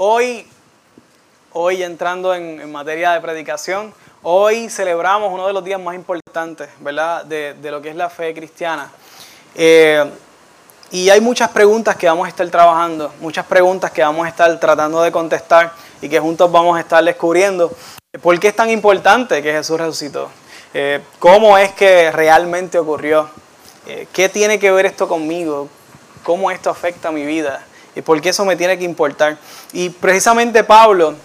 Hoy, hoy entrando en, materia de predicación, hoy celebramos uno de los días más importantes, ¿verdad?, de, lo que es la fe cristiana. Eh, y hay muchas preguntas que vamos a estar trabajando, muchas preguntas que vamos a estar tratando de contestar y que juntos vamos a estar descubriendo. ¿Por qué es tan importante que Jesús resucitó? Eh, ¿Cómo es que realmente ocurrió? Eh, ¿Qué tiene que ver esto conmigo? ¿Cómo esto afecta a mi vida? ¿Y por qué eso me tiene que importar? Y precisamente Pablo,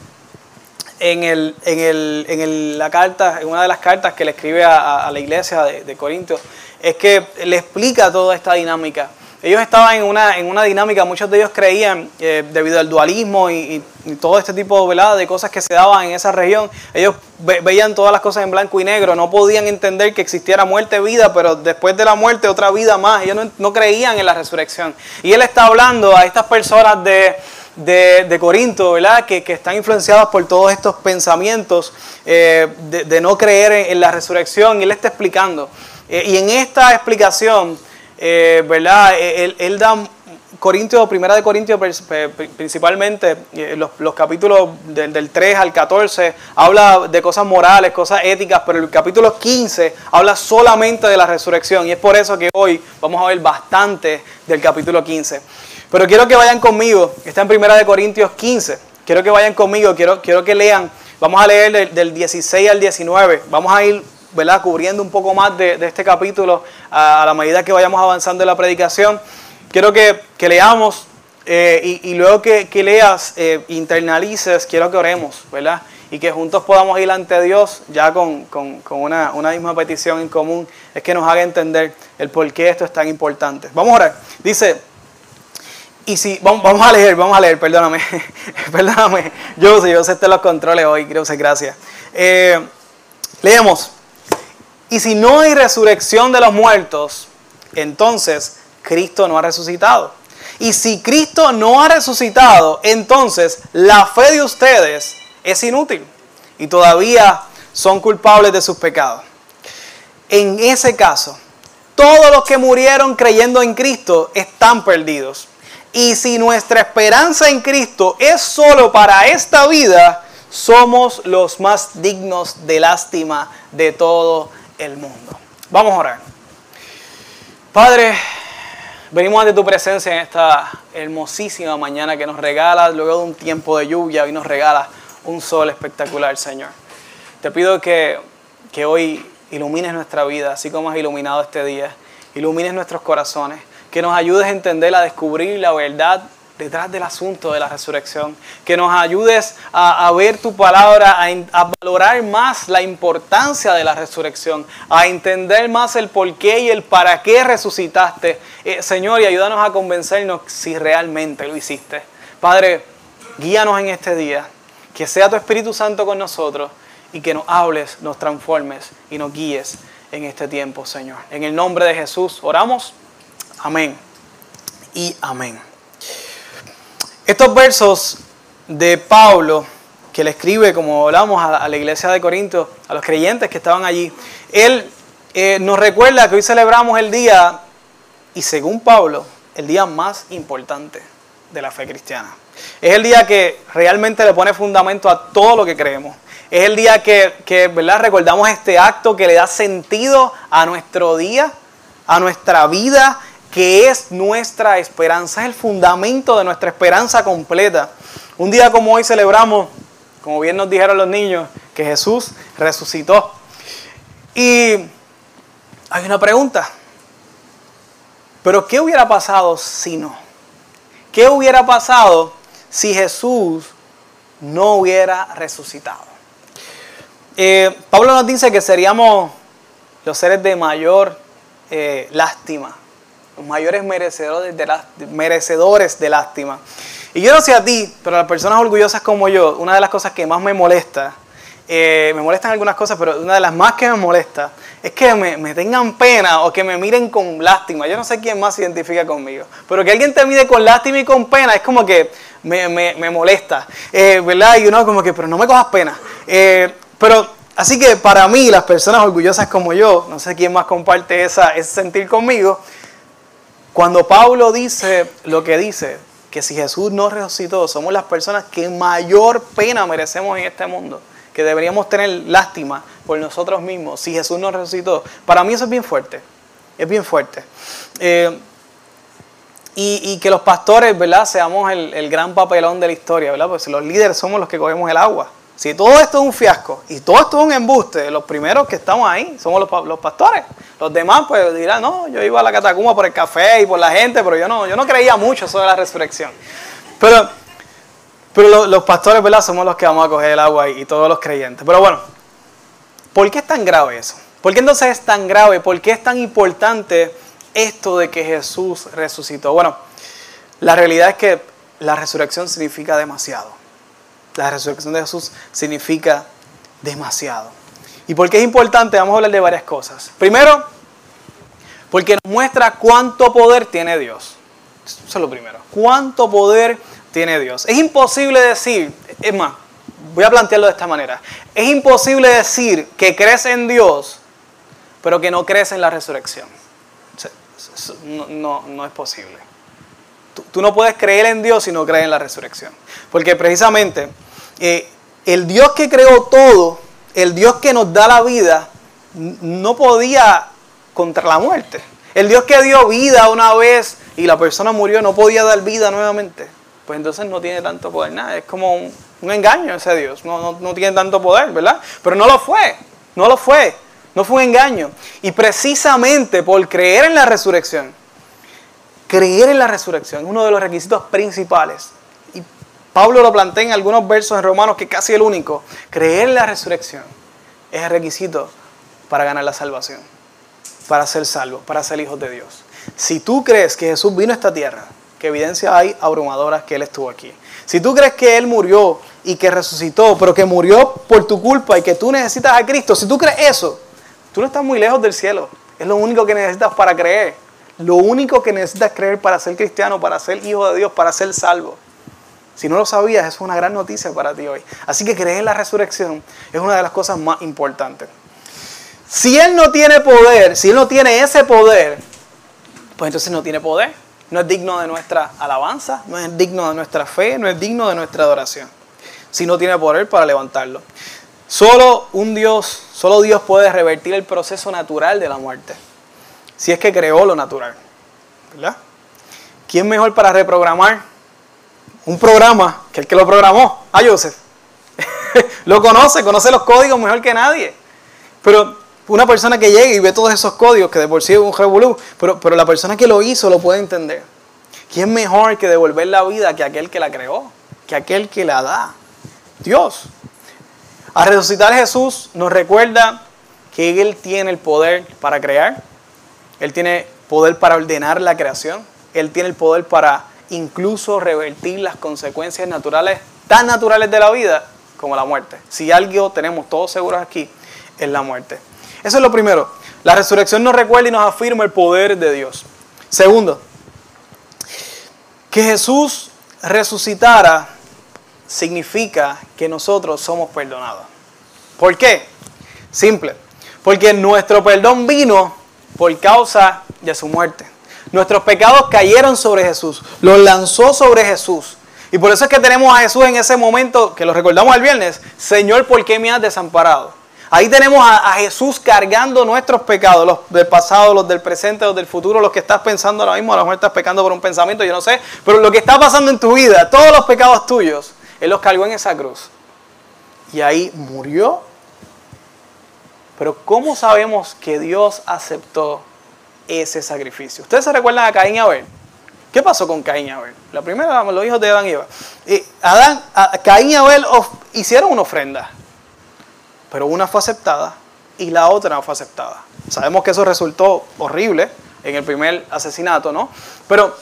en, el, en, el, en la carta, en una de las cartas que le escribe a, la iglesia de, de Corintios, es que le explica toda esta dinámica ellos estaban en una, en una dinámica, muchos de ellos creían, eh, debido al dualismo y, todo este tipo de cosas que se daban en esa región, ellos veían todas las cosas en blanco y negro, no podían entender que existiera muerte, vida, pero después de la muerte otra vida más, ellos no, creían en la resurrección. Y él está hablando a estas personas de, de, Corinto, ¿verdad? Que, están influenciadas por todos estos pensamientos eh, de, no creer en, la resurrección, y él está explicando. Eh, y en esta explicación, eh, ¿verdad? Eh, él, da Corintios, primera de Corintios principalmente, eh, los, capítulos del, 3 al 14, habla de cosas morales, cosas éticas, pero el capítulo 15 habla solamente de la resurrección y es por eso que hoy vamos a ver bastante del capítulo 15. Pero quiero que vayan conmigo, está en primera de Corintios 15, quiero que vayan conmigo, quiero, quiero que lean, vamos a leer del, del 16 al 19, vamos a ir ¿verdad? cubriendo un poco más de, este capítulo a, la medida que vayamos avanzando en la predicación. Quiero que, leamos eh, y, luego que, leas, eh, internalices, quiero que oremos, ¿verdad? Y que juntos podamos ir ante Dios ya con, una, misma petición en común, es que nos haga entender el por qué esto es tan importante. Vamos a orar. Dice, y si, vamos, a leer, vamos a leer, perdóname, perdóname, yo sé, yo sé los controles hoy, creo que gracias. Eh, leemos. Y si no hay resurrección de los muertos, entonces Cristo no ha resucitado. Y si Cristo no ha resucitado, entonces la fe de ustedes es inútil y todavía son culpables de sus pecados. En ese caso, todos los que murieron creyendo en Cristo están perdidos. Y si nuestra esperanza en Cristo es solo para esta vida, somos los más dignos de lástima de todo el mundo. Vamos a orar. Padre, venimos ante tu presencia en esta hermosísima mañana que nos regalas luego de un tiempo de lluvia y nos regala un sol espectacular, Señor. Te pido que, que hoy ilumines nuestra vida, así como has iluminado este día. Ilumines nuestros corazones, que nos ayudes a entender, a descubrir la verdad detrás del asunto de la resurrección. Que nos ayudes a, ver tu palabra, a, valorar más la importancia de la resurrección, a entender más el por qué y el para qué resucitaste. Eh, Señor, y ayúdanos a convencernos si realmente lo hiciste. Padre, guíanos en este día. Que sea tu Espíritu Santo con nosotros y que nos hables, nos transformes y nos guíes en este tiempo, Señor. En el nombre de Jesús oramos. Amén y amén. Estos versos de Pablo, que le escribe, como hablamos, a, la iglesia de Corinto, a los creyentes que estaban allí, él eh, nos recuerda que hoy celebramos el día, y según Pablo, el día más importante de la fe cristiana. Es el día que realmente le pone fundamento a todo lo que creemos. Es el día que, que ¿verdad? recordamos este acto que le da sentido a nuestro día, a nuestra vida que es nuestra esperanza, es el fundamento de nuestra esperanza completa. Un día como hoy celebramos, como bien nos dijeron los niños, que Jesús resucitó. Y hay una pregunta, pero ¿qué hubiera pasado si no? ¿Qué hubiera pasado si Jesús no hubiera resucitado? Eh, Pablo nos dice que seríamos los seres de mayor eh, lástima los mayores merecedores de, merecedores de lástima. Y yo no sé a ti, pero a las personas orgullosas como yo, una de las cosas que más me molesta, eh, me molestan algunas cosas, pero una de las más que me molesta es que me, tengan pena o que me miren con lástima. Yo no sé quién más se identifica conmigo, pero que alguien te mire con lástima y con pena es como que me, molesta, eh, ¿verdad? Y uno como que, pero no me cojas pena. Eh, pero así que para mí, las personas orgullosas como yo, no sé quién más comparte esa, ese sentir conmigo, cuando Pablo dice lo que dice, que si Jesús no resucitó, somos las personas que mayor pena merecemos en este mundo, que deberíamos tener lástima por nosotros mismos si Jesús no resucitó. Para mí eso es bien fuerte, es bien fuerte. Eh, y, que los pastores, ¿verdad? Seamos el, el, gran papelón de la historia, ¿verdad? Porque los líderes somos los que cogemos el agua. Si todo esto es un fiasco y todo esto es un embuste, los primeros que estamos ahí somos los, pastores. Los demás pues dirán, no, yo iba a la catacumba por el café y por la gente, pero yo no, yo no creía mucho sobre la resurrección. Pero, pero los, pastores, ¿verdad? Somos los que vamos a coger el agua y, y todos los creyentes. Pero bueno, ¿por qué es tan grave eso? ¿Por qué entonces es tan grave? ¿Por qué es tan importante esto de que Jesús resucitó? Bueno, la realidad es que la resurrección significa demasiado. La resurrección de Jesús significa demasiado. ¿Y por qué es importante? Vamos a hablar de varias cosas. Primero, porque nos muestra cuánto poder tiene Dios. Eso es lo primero. ¿Cuánto poder tiene Dios? Es imposible decir, es más, voy a plantearlo de esta manera. Es imposible decir que crees en Dios, pero que no crees en la resurrección. No, no, es posible. Tú, tú, no puedes creer en Dios si no crees en la resurrección. Porque precisamente eh, el Dios que creó todo, el Dios que nos da la vida, no podía contra la muerte. El Dios que dio vida una vez y la persona murió, no podía dar vida nuevamente. Pues entonces no tiene tanto poder, nada. Es como un, engaño ese Dios. No, no tiene tanto poder, ¿verdad? Pero no lo fue. No lo fue. No fue un engaño. Y precisamente por creer en la resurrección, creer en la resurrección es uno de los requisitos principales Pablo lo plantea en algunos versos en Romanos, que casi el único. Creer la resurrección es el requisito para ganar la salvación, para ser salvo, para ser hijos de Dios. Si tú crees que Jesús vino a esta tierra, que evidencia hay abrumadoras que Él estuvo aquí. Si tú crees que Él murió y que resucitó, pero que murió por tu culpa y que tú necesitas a Cristo, si tú crees eso, tú no estás muy lejos del cielo. Es lo único que necesitas para creer. Lo único que necesitas creer para ser cristiano, para ser hijo de Dios, para ser salvo. Si no lo sabías, es una gran noticia para ti hoy. Así que creer en la resurrección es una de las cosas más importantes. Si Él no tiene poder, si Él no tiene ese poder, pues entonces no tiene poder. No es digno de nuestra alabanza, no es digno de nuestra fe, no es digno de nuestra adoración. Si no tiene poder para levantarlo. Solo un Dios, solo Dios puede revertir el proceso natural de la muerte. Si es que creó lo natural. ¿Verdad? ¿Quién mejor para reprogramar un programa que el que lo programó, a Joseph. lo conoce, conoce los códigos mejor que nadie. Pero una persona que llegue y ve todos esos códigos, que de por sí es un revolú, pero, pero la persona que lo hizo lo puede entender. ¿Quién mejor que devolver la vida que aquel que la creó? Que aquel que la da. Dios. A resucitar Jesús nos recuerda que Él tiene el poder para crear. Él tiene poder para ordenar la creación. Él tiene el poder para incluso revertir las consecuencias naturales, tan naturales de la vida como la muerte. Si algo tenemos todos seguros aquí, es la muerte. Eso es lo primero. La resurrección nos recuerda y nos afirma el poder de Dios. Segundo, que Jesús resucitara significa que nosotros somos perdonados. ¿Por qué? Simple. Porque nuestro perdón vino por causa de su muerte. Nuestros pecados cayeron sobre Jesús, los lanzó sobre Jesús. Y por eso es que tenemos a Jesús en ese momento, que lo recordamos el viernes, Señor, ¿por qué me has desamparado? Ahí tenemos a, Jesús cargando nuestros pecados, los del pasado, los del presente, los del futuro, los que estás pensando ahora mismo, a lo mejor estás pecando por un pensamiento, yo no sé, pero lo que está pasando en tu vida, todos los pecados tuyos, Él los cargó en esa cruz. Y ahí murió. Pero ¿cómo sabemos que Dios aceptó ese sacrificio. ¿Ustedes se recuerdan a Caín y Abel? ¿Qué pasó con Caín y Abel? La primera, los hijos de Adán y Eva. Adán, Caín y Abel hicieron una ofrenda, pero una fue aceptada y la otra no fue aceptada. Sabemos que eso resultó horrible en el primer asesinato, ¿no? Pero,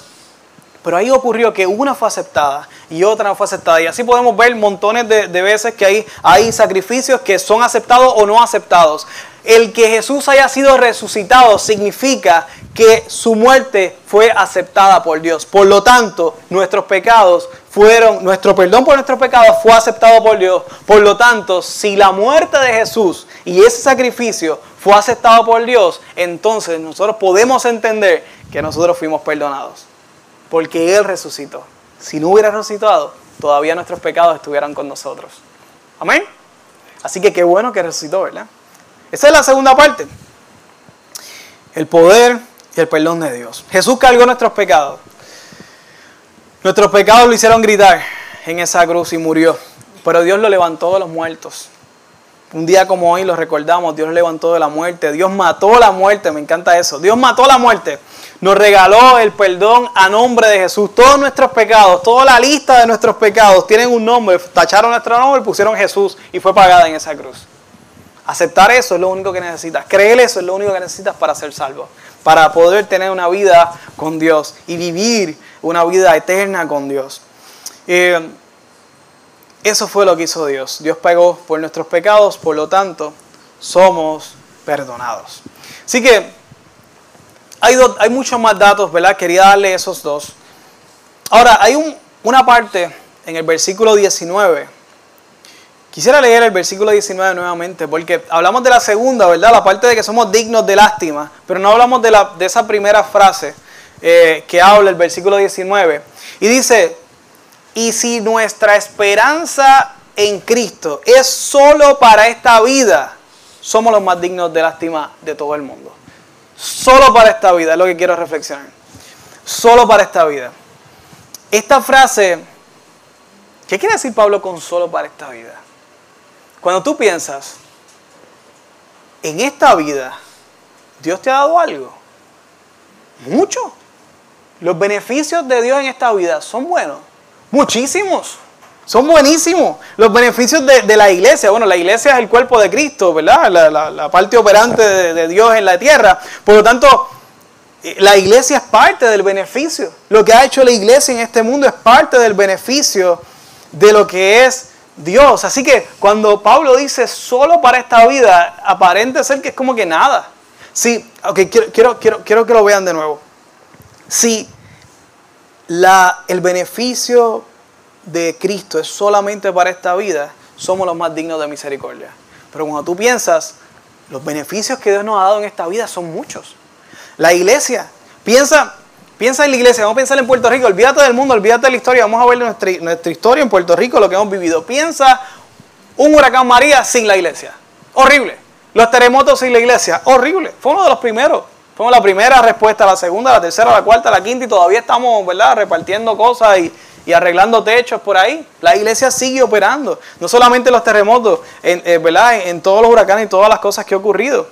pero ahí ocurrió que una fue aceptada y otra no fue aceptada. Y así podemos ver montones de, de veces que hay sacrificios que son aceptados o no aceptados el que Jesús haya sido resucitado significa que su muerte fue aceptada por Dios. Por lo tanto, nuestros pecados fueron, nuestro perdón por nuestros pecados fue aceptado por Dios. Por lo tanto, si la muerte de Jesús y ese sacrificio fue aceptado por Dios, entonces nosotros podemos entender que nosotros fuimos perdonados. Porque Él resucitó. si no hubiera resucitado, todavía nuestros pecados estuvieran con nosotros. Amén. Así que qué bueno que resucitó, ¿verdad? Esa es la segunda parte. El poder y el perdón de Dios. Jesús cargó nuestros pecados. Nuestros pecados lo hicieron gritar en esa cruz y murió. Pero Dios lo levantó de los muertos. Un día como hoy lo recordamos, Dios lo levantó de la muerte. Dios mató la muerte, me encanta eso. Dios mató la muerte. Nos regaló el perdón a nombre de Jesús. Todos nuestros pecados, toda la lista de nuestros pecados tienen un nombre. Tacharon nuestro nombre y pusieron Jesús y fue pagada en esa cruz. Aceptar eso es lo único que necesitas. Creer eso es lo único que necesitas para ser salvo. Para poder tener una vida con Dios y vivir una vida eterna con Dios. Eh, eso fue lo que hizo Dios. Dios pagó por nuestros pecados, por lo tanto, somos perdonados. Así que hay, hay muchos más datos, ¿verdad? Quería darle esos dos. Ahora, hay una parte en el versículo 19. Quisiera leer el versículo 19 nuevamente, porque hablamos de la segunda, ¿verdad? La parte de que somos dignos de lástima, pero no hablamos de, esa primera frase eh, que habla el versículo 19. Y dice, y si nuestra esperanza en Cristo es solo para esta vida, somos los más dignos de lástima de todo el mundo. Solo para esta vida es lo que quiero reflexionar. Solo para esta vida. Esta frase, ¿qué quiere decir Pablo con solo para esta vida? Cuando tú piensas, en esta vida, Dios te ha dado algo. Mucho. Los beneficios de Dios en esta vida son buenos. Muchísimos. Son buenísimos. Los beneficios de, la iglesia. Bueno, la iglesia es el cuerpo de Cristo, ¿verdad? La, parte operante de, Dios en la tierra. Por lo tanto, eh, la iglesia es parte del beneficio. Lo que ha hecho la iglesia en este mundo es parte del beneficio de lo que es Dios. Así que cuando Pablo dice solo para esta vida, aparente ser que es como que nada. Sí, ok, quiero, quiero, quiero, quiero que lo vean de nuevo si la, el beneficio de Cristo es solamente para esta vida, somos los más dignos de misericordia. Pero cuando tú piensas, los beneficios que Dios nos ha dado en esta vida son muchos. La iglesia, piensa, piensa en la iglesia, vamos a pensar en Puerto Rico, olvídate del mundo, olvídate de la historia, vamos a ver nuestra, nuestra historia en Puerto Rico, lo que hemos vivido. Piensa un huracán María sin la iglesia. Horrible. Los terremotos sin la iglesia. Horrible. Fue uno de los primeros. Fuimos la primera respuesta, la segunda, la tercera, la cuarta, la quinta y todavía estamos, ¿verdad? Repartiendo cosas y, arreglando techos por ahí. La iglesia sigue operando. No solamente los terremotos, en, eh, ¿verdad? En, todos los huracanes y todas las cosas que han ocurrido.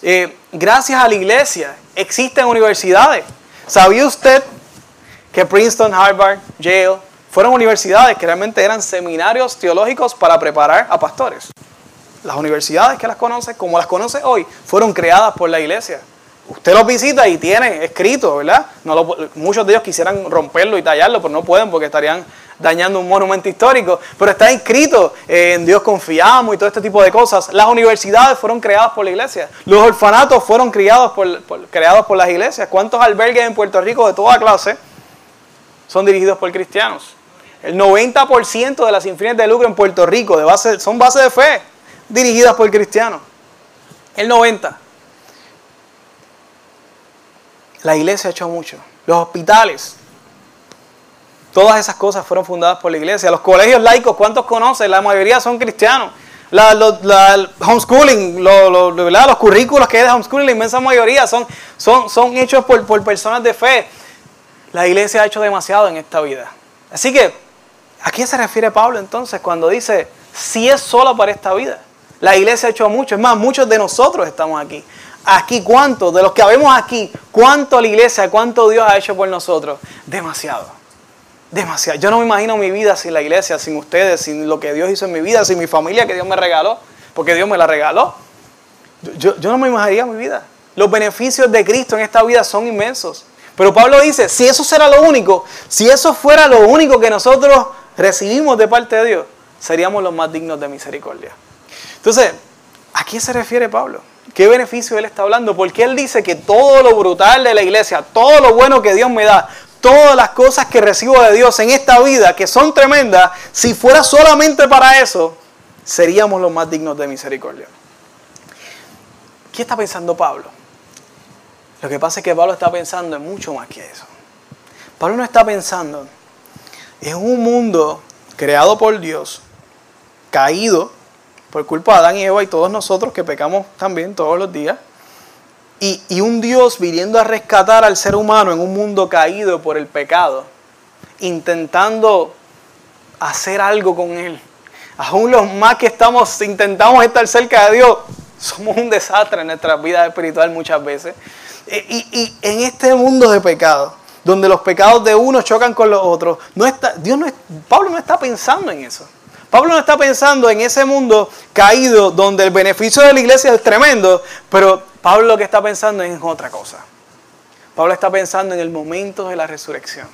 Eh, gracias a la iglesia existen universidades. ¿Sabía usted que Princeton, Harvard, Yale fueron universidades que realmente eran seminarios teológicos para preparar a pastores? Las universidades que las conoce, como las conoce hoy, fueron creadas por la iglesia. Usted los visita y tiene escrito, ¿verdad? No muchos de ellos quisieran romperlo y tallarlo, pero no pueden porque estarían dañando un monumento histórico. Pero está escrito, eh, en Dios confiamos y todo este tipo de cosas. Las universidades fueron creadas por la iglesia. Los orfanatos fueron creados por, las iglesias. ¿Cuántos albergues en Puerto Rico de toda clase son dirigidos por cristianos? El 90% de las infines de lucro en Puerto Rico de base, son bases de fe dirigidas por cristianos. El 90%. La iglesia ha hecho mucho. Los hospitales. Todas esas cosas fueron fundadas por la iglesia. Los colegios laicos, ¿cuántos conocen? La mayoría son cristianos. La, el homeschooling, los currículos que hay de homeschooling, la inmensa mayoría son, son, son hechos por, por personas de fe. La iglesia ha hecho demasiado en esta vida. Así que, ¿a qué se refiere Pablo entonces cuando dice, si es solo para esta vida? La iglesia ha hecho mucho, es más, muchos de nosotros estamos aquí aquí cuánto, de los que habemos aquí, cuánto la iglesia, cuánto Dios ha hecho por nosotros. Demasiado. Demasiado. Yo no me imagino mi vida sin la iglesia, sin ustedes, sin lo que Dios hizo en mi vida, sin mi familia que Dios me regaló, porque Dios me la regaló. Yo, yo no me imaginaría mi vida. Los beneficios de Cristo en esta vida son inmensos. Pero Pablo dice, si eso será lo único, si eso fuera lo único que nosotros recibimos de parte de Dios, seríamos los más dignos de misericordia. Entonces, ¿a qué se refiere Pablo? ¿Qué beneficio Él está hablando? Porque Él dice que todo lo brutal de la iglesia, todo lo bueno que Dios me da, todas las cosas que recibo de Dios en esta vida, que son tremendas, si fuera solamente para eso, seríamos los más dignos de misericordia. ¿Qué está pensando Pablo? Lo que pasa es que Pablo está pensando en mucho más que eso. Pablo no está pensando Es un mundo creado por Dios, caído por culpa de Adán y Eva y todos nosotros que pecamos también todos los días. Y, un Dios viniendo a rescatar al ser humano en un mundo caído por el pecado, intentando hacer algo con él. Aún los más que estamos, intentamos estar cerca de Dios, somos un desastre en nuestra vida espiritual muchas veces. Y, y, en este mundo de pecado, donde los pecados de uno chocan con los otros, Dios no Pablo no está pensando en eso. Pablo no está pensando en ese mundo caído donde el beneficio de la iglesia es tremendo, pero Pablo lo que está pensando es en otra cosa. Pablo está pensando en el momento de la resurrección.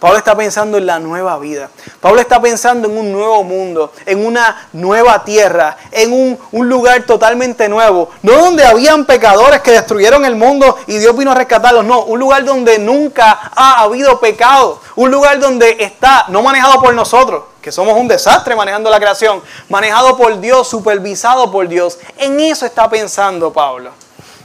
Pablo está pensando en la nueva vida. Pablo está pensando en un nuevo mundo, en una nueva tierra, en un, un, lugar totalmente nuevo. No donde habían pecadores que destruyeron el mundo y Dios vino a rescatarlos. No, un lugar donde nunca ha habido pecado. Un lugar donde está, no manejado por nosotros, que somos un desastre manejando la creación, manejado por Dios, supervisado por Dios. En eso está pensando Pablo.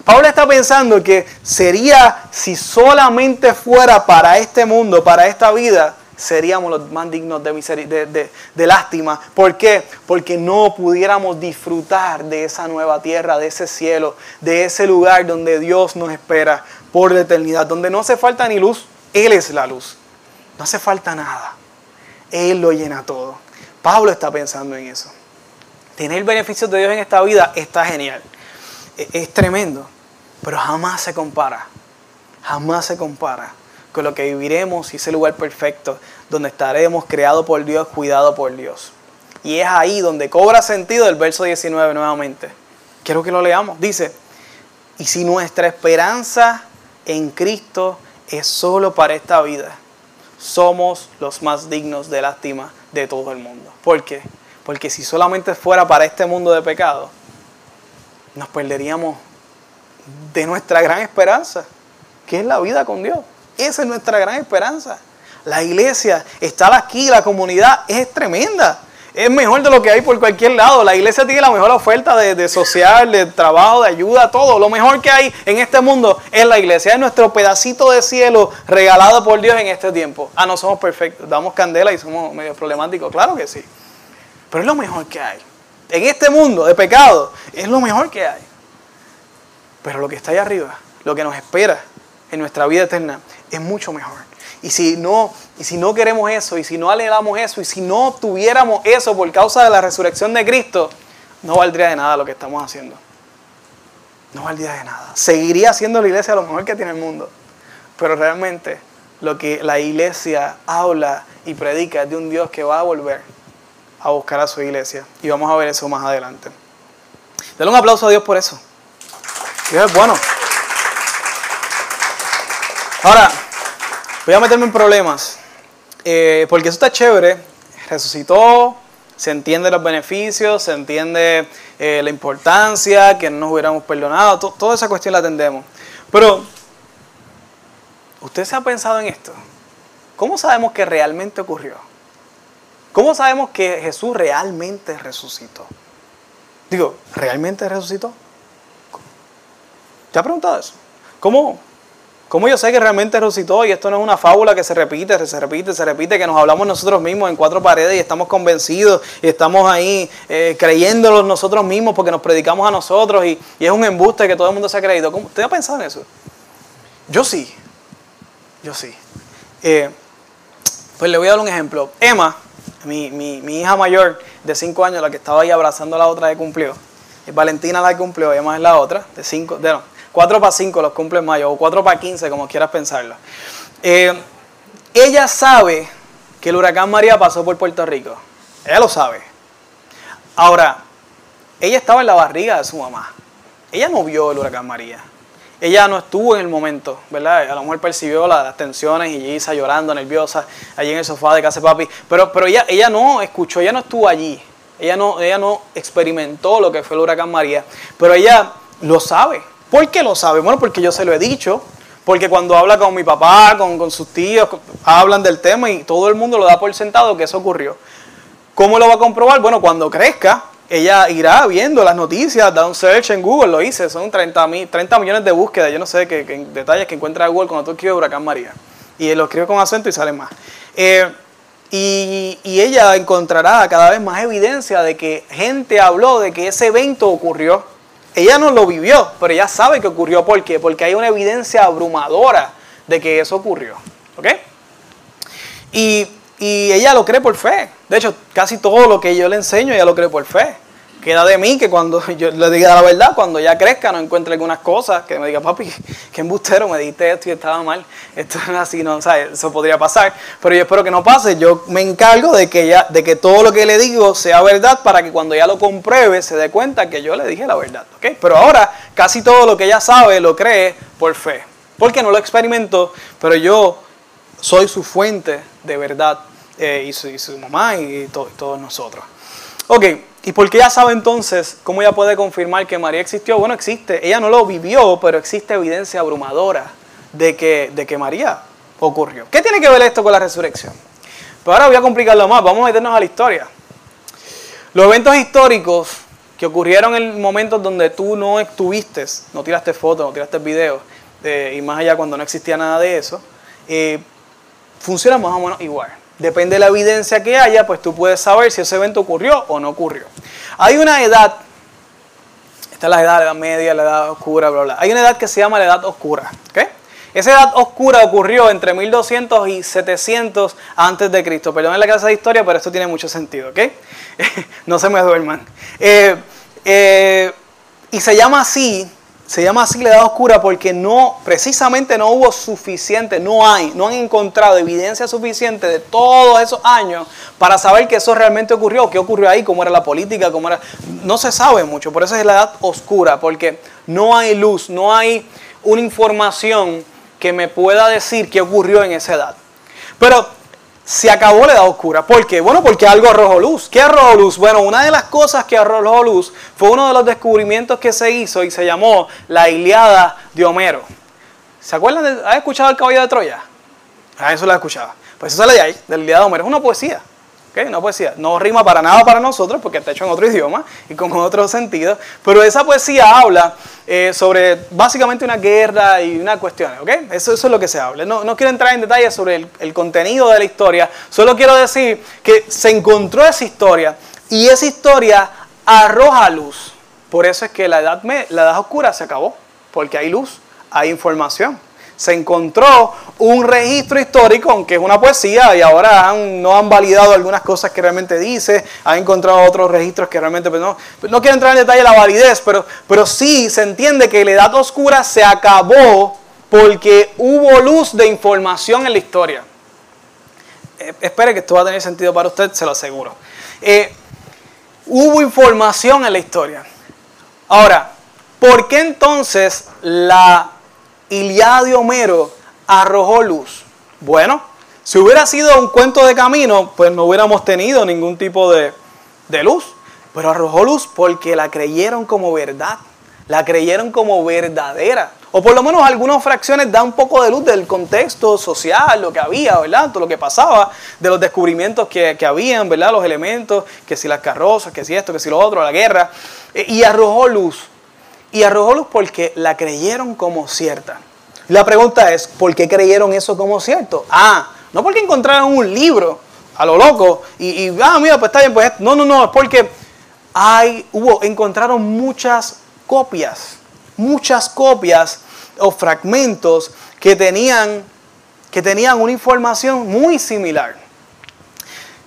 Pablo está pensando que sería, si solamente fuera para este mundo, para esta vida, seríamos los más dignos de, de, lástima. ¿Por qué? Porque no pudiéramos disfrutar de esa nueva tierra, de ese cielo, de ese lugar donde Dios nos espera por la eternidad, donde no hace falta ni luz, Él es la luz. No hace falta nada. Él lo llena todo. Pablo está pensando en eso. Tener beneficios de Dios en esta vida está genial. E, es tremendo pero jamás se compara, jamás se compara con lo que viviremos y ese lugar perfecto donde estaremos creados por Dios, cuidado por Dios. Y es ahí donde cobra sentido el verso 19 nuevamente. Quiero que lo leamos. Dice, y si nuestra esperanza en Cristo es solo para esta vida, somos los más dignos de lástima de todo el mundo. ¿Por qué? Porque si solamente fuera para este mundo de pecado, nos perderíamos de nuestra gran esperanza, que es la vida con Dios. Esa es nuestra gran esperanza. La iglesia, estar aquí, la comunidad es tremenda. Es mejor de lo que hay por cualquier lado. La iglesia tiene la mejor oferta de, social, de trabajo, de ayuda, todo. Lo mejor que hay en este mundo es la iglesia. Es nuestro pedacito de cielo regalado por Dios en este tiempo. Ah, no somos perfectos. Damos candela y somos medio problemáticos. Claro que sí. Pero es lo mejor que hay. En este mundo de pecado, es lo mejor que hay. Pero lo que está ahí arriba, lo que nos espera en nuestra vida eterna, es mucho mejor. Y si no, y si no queremos eso, y si no anhelamos eso, y si no tuviéramos eso por causa de la resurrección de Cristo, no valdría de nada lo que estamos haciendo. No valdría de nada. Seguiría siendo la iglesia lo mejor que tiene el mundo. Pero realmente lo que la iglesia habla y predica es de un Dios que va a volver a buscar a su iglesia. Y vamos a ver eso más adelante. Dale un aplauso a Dios por eso. Dios es bueno. Ahora, voy a meterme en problemas. Eh, porque eso está chévere. Resucitó, se entiende los beneficios, se entiende eh, la importancia, que no nos hubiéramos perdonado. toda esa cuestión la atendemos. Pero, ¿usted se ha pensado en esto? ¿Cómo sabemos que realmente ocurrió? ¿Cómo sabemos que Jesús realmente resucitó? Digo, ¿realmente resucitó? ¿Te has preguntado eso? ¿Cómo? ¿Cómo yo sé que realmente resucitó y esto no es una fábula que se repite, se repite, se repite, que nos hablamos nosotros mismos en cuatro paredes y estamos convencidos y estamos ahí eh, creyéndolo nosotros mismos porque nos predicamos a nosotros y, es un embuste que todo el mundo se ha creído? ¿Cómo? ¿Usted ha pensado en eso? Yo sí, yo sí. Eh, pues le voy a dar un ejemplo. Emma, mi, hija mayor de cinco años, la que estaba ahí abrazando a la otra que cumplió, Valentina la que cumplió, Emma es la otra, de cinco, de no, 4 para 5 los cumple mayo, o 4 para 15, como quieras pensarlo. Eh, ella sabe que el huracán María pasó por Puerto Rico. Ella lo sabe. Ahora, ella estaba en la barriga de su mamá. Ella no vio el huracán María. Ella no estuvo en el momento, ¿verdad? A lo mejor percibió las tensiones y Isa llorando, nerviosa, allí en el sofá de casa de papi. Pero, pero ella, ella no escuchó, ella no estuvo allí. Ella no, ella no experimentó lo que fue el huracán María. Pero ella lo sabe. ¿Por qué lo sabe? Bueno, porque yo se lo he dicho, porque cuando habla con mi papá, con, sus tíos, hablan del tema y todo el mundo lo da por sentado que eso ocurrió. ¿Cómo lo va a comprobar? Bueno, cuando crezca, ella irá viendo las noticias, da un search en Google, lo hice, son 30, 30 millones de búsquedas, yo no sé qué, detalles que encuentra Google cuando tú escribes Huracán María. Y lo escribe con acento y sale más. Eh, Y, y, ella encontrará cada vez más evidencia de que gente habló de que ese evento ocurrió. Ella no lo vivió, pero ella sabe que ocurrió. ¿Por qué? Porque hay una evidencia abrumadora de que eso ocurrió. ¿Ok? Y, y ella lo cree por fe. De hecho, casi todo lo que yo le enseño, ella lo cree por fe queda de mí que cuando yo le diga la verdad, cuando ya crezca, no encuentre algunas cosas, que me diga, papi, qué embustero, me dijiste esto y estaba mal. Esto es así, no, ¿sabes? Eso podría pasar. Pero yo espero que no pase. Yo me encargo de que, ya, de que todo lo que le digo sea verdad para que cuando ella lo compruebe se dé cuenta que yo le dije la verdad. ¿okay? Pero ahora casi todo lo que ella sabe lo cree por fe. Porque no lo experimento, pero yo soy su fuente de verdad eh, y, su, mamá y, y todos nosotros. Ok. ¿Y por qué ella sabe entonces cómo ella puede confirmar que María existió? Bueno, existe. Ella no lo vivió, pero existe evidencia abrumadora de que, de que María ocurrió. ¿Qué tiene que ver esto con la resurrección? Pues ahora voy a complicarlo más. Vamos a meternos a la historia. Los eventos históricos que ocurrieron en momentos donde tú no estuviste, no tiraste fotos, no tiraste videos, eh, y más allá cuando no existía nada de eso, eh, funcionan más o menos igual. Depende de la evidencia que haya, pues tú puedes saber si ese evento ocurrió o no ocurrió. Hay una edad, esta es la edad, la edad media, la edad oscura, bla, bla. Hay una edad que se llama la edad oscura. ¿okay? Esa edad oscura ocurrió entre 1200 y 700 antes de Cristo. Perdón en la clase de historia, pero esto tiene mucho sentido. ¿ok? no se me duerman. Eh, eh, y se llama así se llama así la edad oscura porque no, precisamente no hubo suficiente, no hay, no han encontrado evidencia suficiente de todos esos años para saber que eso realmente ocurrió, qué ocurrió ahí, cómo era la política, cómo era. No se sabe mucho, por eso es la edad oscura, porque no hay luz, no hay una información que me pueda decir qué ocurrió en esa edad. Pero se acabó la edad oscura. ¿Por qué? Bueno, porque algo arrojó luz. ¿Qué arrojó luz? Bueno, una de las cosas que arrojó luz fue uno de los descubrimientos que se hizo y se llamó la Iliada de Homero. ¿Se acuerdan? De, ¿Has escuchado el caballo de Troya? Ah, eso lo he escuchado. Pues eso sale de ahí, de la Iliada de Homero. Es una poesía. ¿Okay? Una poesía. No rima para nada para nosotros porque está hecho en otro idioma y con otro sentido. Pero esa poesía habla eh, sobre básicamente una guerra y una cuestión. ¿okay? Eso, eso, es lo que se habla. No, no quiero entrar en detalles sobre el, el, contenido de la historia. Solo quiero decir que se encontró esa historia y esa historia arroja luz. Por eso es que la edad, la edad oscura se acabó. Porque hay luz, hay información se encontró un registro histórico, aunque es una poesía, y ahora no han validado algunas cosas que realmente dice, han encontrado otros registros que realmente, pues no, no quiero entrar en detalle la validez, pero, pero sí se entiende que la edad oscura se acabó porque hubo luz de información en la historia. Eh, espere que esto va a tener sentido para usted, se lo aseguro. Eh, hubo información en la historia. Ahora, ¿por qué entonces la Iliada de Homero arrojó luz? Bueno, si hubiera sido un cuento de camino, pues no hubiéramos tenido ningún tipo de, de luz. Pero arrojó luz porque la creyeron como verdad, la creyeron como verdadera. O por lo menos algunas fracciones dan un poco de luz del contexto social, lo que había, ¿verdad? Todo lo que pasaba, de los descubrimientos que, que habían, ¿verdad? Los elementos, que si las carrozas, que si esto, que si lo otro, la guerra. Y arrojó luz. Y arrojó luz porque la creyeron como cierta. La pregunta es, ¿por qué creyeron eso como cierto? Ah, no porque encontraron un libro a lo loco y, ah, mira, pues está bien, pues no, no, no, es porque hay, hubo, encontraron muchas copias, muchas copias o fragmentos que tenían, que tenían una información muy similar.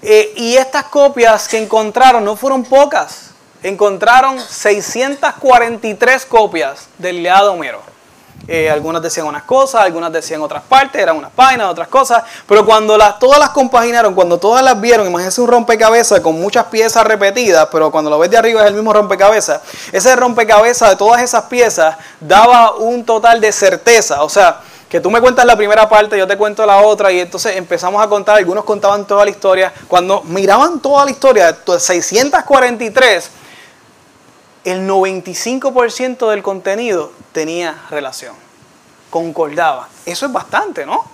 Eh, y estas copias que encontraron no fueron pocas, encontraron 643 copias del Iliada de Homero. Eh, algunas decían unas cosas, algunas decían otras partes, eran unas páginas, otras cosas, pero cuando las, todas las compaginaron, cuando todas las vieron, imagínense un rompecabezas con muchas piezas repetidas, pero cuando lo ves de arriba es el mismo rompecabezas, ese rompecabezas de todas esas piezas daba un total de certeza, o sea, que tú me cuentas la primera parte, yo te cuento la otra, y entonces empezamos a contar, algunos contaban toda la historia, cuando miraban toda la historia, 643, el 95% del contenido tenía relación, concordaba. Eso es bastante, ¿no?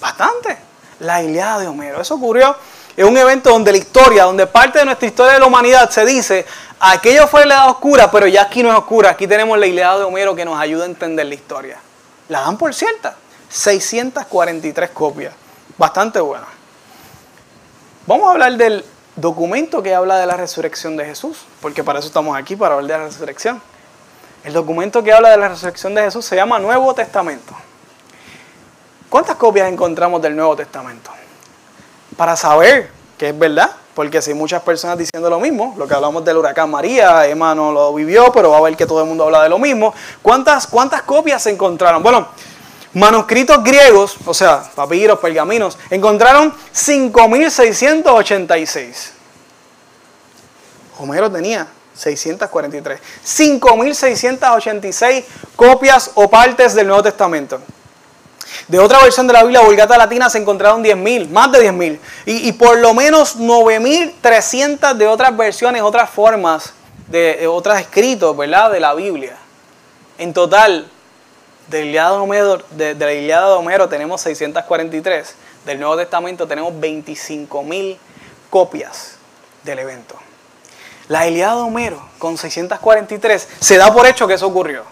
Bastante. La Iliada de Homero. Eso ocurrió en un evento donde la historia, donde parte de nuestra historia de la humanidad se dice, aquello fue la edad oscura, pero ya aquí no es oscura, aquí tenemos la Iliada de Homero que nos ayuda a entender la historia. La dan por cierta. 643 copias. Bastante buena. vamos a hablar del documento que habla de la resurrección de Jesús, porque para eso estamos aquí, para hablar de la resurrección. El documento que habla de la resurrección de Jesús se llama Nuevo Testamento. ¿Cuántas copias encontramos del Nuevo Testamento? Para saber que es verdad, porque si hay muchas personas diciendo lo mismo, lo que hablamos del huracán María, Emma no lo vivió, pero va a ver que todo el mundo habla de lo mismo. ¿Cuántas, cuántas copias se encontraron? Bueno, manuscritos griegos, o sea, papiros, pergaminos, encontraron 5.686. Homero tenía 643. 5.686 copias o partes del Nuevo Testamento. De otra versión de la Biblia Vulgata Latina se encontraron 10.000, más de 10.000. Y, y por lo menos 9.300 de otras versiones, otras formas, de, otros escritos, ¿verdad? De la Biblia. En total, del Iliada de Homero, de, de la Iliada de Homero tenemos 643. Del Nuevo Testamento tenemos 25.000 copias del evento. La Iliada de Homero, con 643, se da por hecho que eso ocurrió.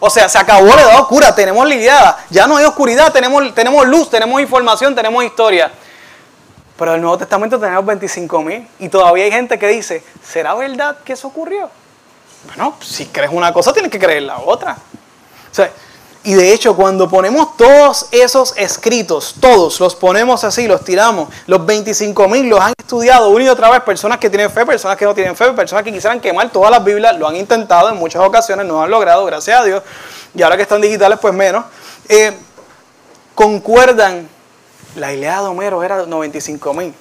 O sea, se acabó la edad oscura, tenemos la Iliada, ya no hay oscuridad, tenemos, tenemos luz, tenemos información, tenemos historia. Pero en el Nuevo Testamento tenemos 25.000 y todavía hay gente que dice, ¿será verdad que eso ocurrió? Bueno, si crees una cosa, tienes que creer la otra. O sea, y de hecho, cuando ponemos todos esos escritos, todos los ponemos así, los tiramos, los 25 mil los han estudiado una y otra vez, personas que tienen fe, personas que no tienen fe, personas que quisieran quemar todas las Biblias, lo han intentado en muchas ocasiones, no han logrado, gracias a Dios, y ahora que están digitales, pues menos. Eh, concuerdan, la Ilíada de Homero era 95 mil.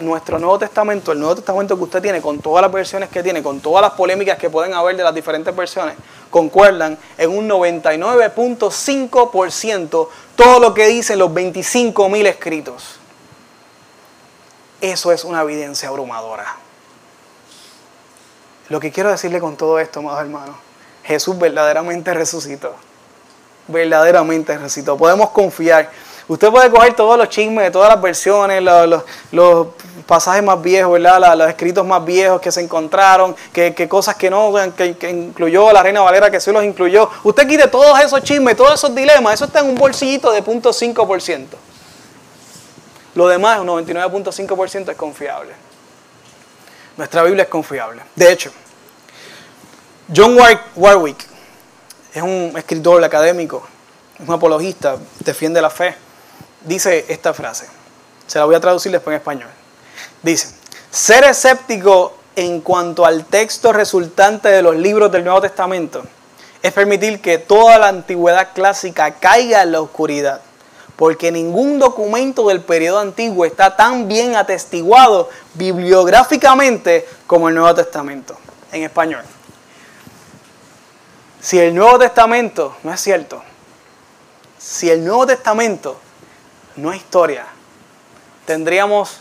nuestro Nuevo Testamento, el Nuevo Testamento que usted tiene, con todas las versiones que tiene, con todas las polémicas que pueden haber de las diferentes versiones, concuerdan en un 99.5% todo lo que dicen los 25.000 escritos. Eso es una evidencia abrumadora. Lo que quiero decirle con todo esto, amados hermanos, Jesús verdaderamente resucitó. Verdaderamente resucitó. Podemos confiar Usted puede coger todos los chismes todas las versiones, los, pasajes más viejos, ¿verdad? Los, escritos más viejos que se encontraron, que, cosas que no, que, incluyó la Reina Valera, que sí los incluyó. Usted quite todos esos chismes, todos esos dilemas, eso está en un bolsillito de 0.5%. Lo demás, un 99.5% es confiable. Nuestra Biblia es confiable. De hecho, John Warwick es un escritor académico, es un apologista, defiende la fe dice esta frase. Se la voy a traducir después en español. Dice, ser escéptico en cuanto al texto resultante de los libros del Nuevo Testamento es permitir que toda la antigüedad clásica caiga en la oscuridad, porque ningún documento del periodo antiguo está tan bien atestiguado bibliográficamente como el Nuevo Testamento, en español. Si el Nuevo Testamento, no es cierto, si el Nuevo Testamento no es historia, tendríamos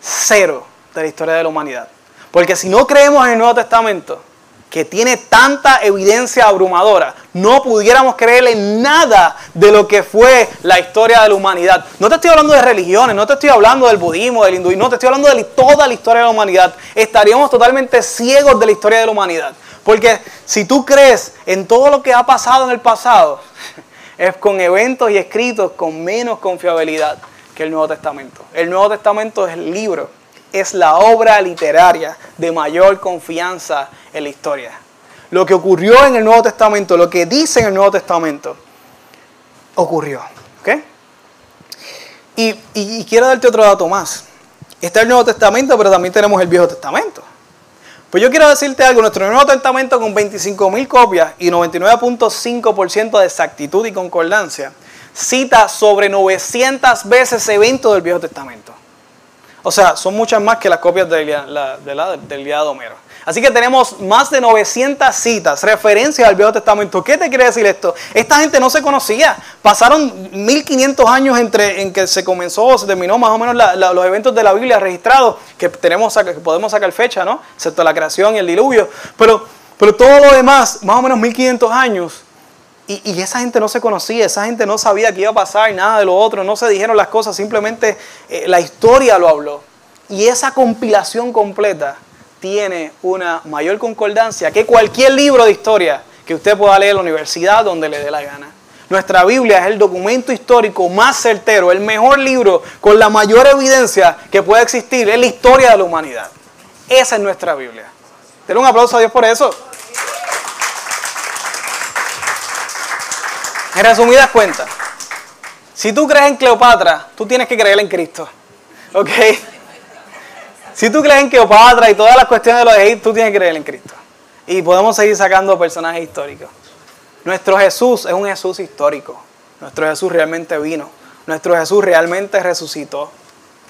cero de la historia de la humanidad. Porque si no creemos en el Nuevo Testamento, que tiene tanta evidencia abrumadora, no pudiéramos creer en nada de lo que fue la historia de la humanidad. No te estoy hablando de religiones, no te estoy hablando del budismo, del hinduismo, no te estoy hablando de toda la historia de la humanidad. Estaríamos totalmente ciegos de la historia de la humanidad. Porque si tú crees en todo lo que ha pasado en el pasado, es con eventos y escritos con menos confiabilidad que el Nuevo Testamento. El Nuevo Testamento es el libro, es la obra literaria de mayor confianza en la historia. Lo que ocurrió en el Nuevo Testamento, lo que dice en el Nuevo Testamento, ocurrió. Y, y quiero darte otro dato más. Está el Nuevo Testamento, pero también tenemos el Viejo Testamento. Pues yo quiero decirte algo, nuestro Nuevo Testamento con 25.000 copias y 99.5% de exactitud y concordancia, cita sobre 900 veces eventos del Viejo Testamento. O sea, son muchas más que las copias del, del día de Homero. Así que tenemos más de 900 citas, referencias al Viejo Testamento. ¿Qué te quiere decir esto? Esta gente no se conocía. Pasaron 1500 años entre en que se comenzó o se terminó más o menos los eventos de la Biblia registrados, que, tenemos, que podemos sacar fecha, ¿no? Excepto la creación y el diluvio. Pero, pero todo lo demás, más o menos 1500 años. Y, esa gente no se conocía, esa gente no sabía qué iba a pasar, nada de lo otro, no se dijeron las cosas, simplemente eh, la historia lo habló. Y esa compilación completa tiene una mayor concordancia que cualquier libro de historia que usted pueda leer en la universidad donde le dé la gana. Nuestra Biblia es el documento histórico más certero, el mejor libro con la mayor evidencia que puede existir en la historia de la humanidad. Esa es nuestra Biblia. Denle un aplauso a Dios por eso. En resumidas cuentas, si tú crees en Cleopatra, tú tienes que creer en Cristo. ¿Ok? Si tú crees en Cleopatra y todas las cuestiones de los egipcios, tú tienes que creer en Cristo. Y podemos seguir sacando personajes históricos. Nuestro Jesús es un Jesús histórico. Nuestro Jesús realmente vino. Nuestro Jesús realmente resucitó.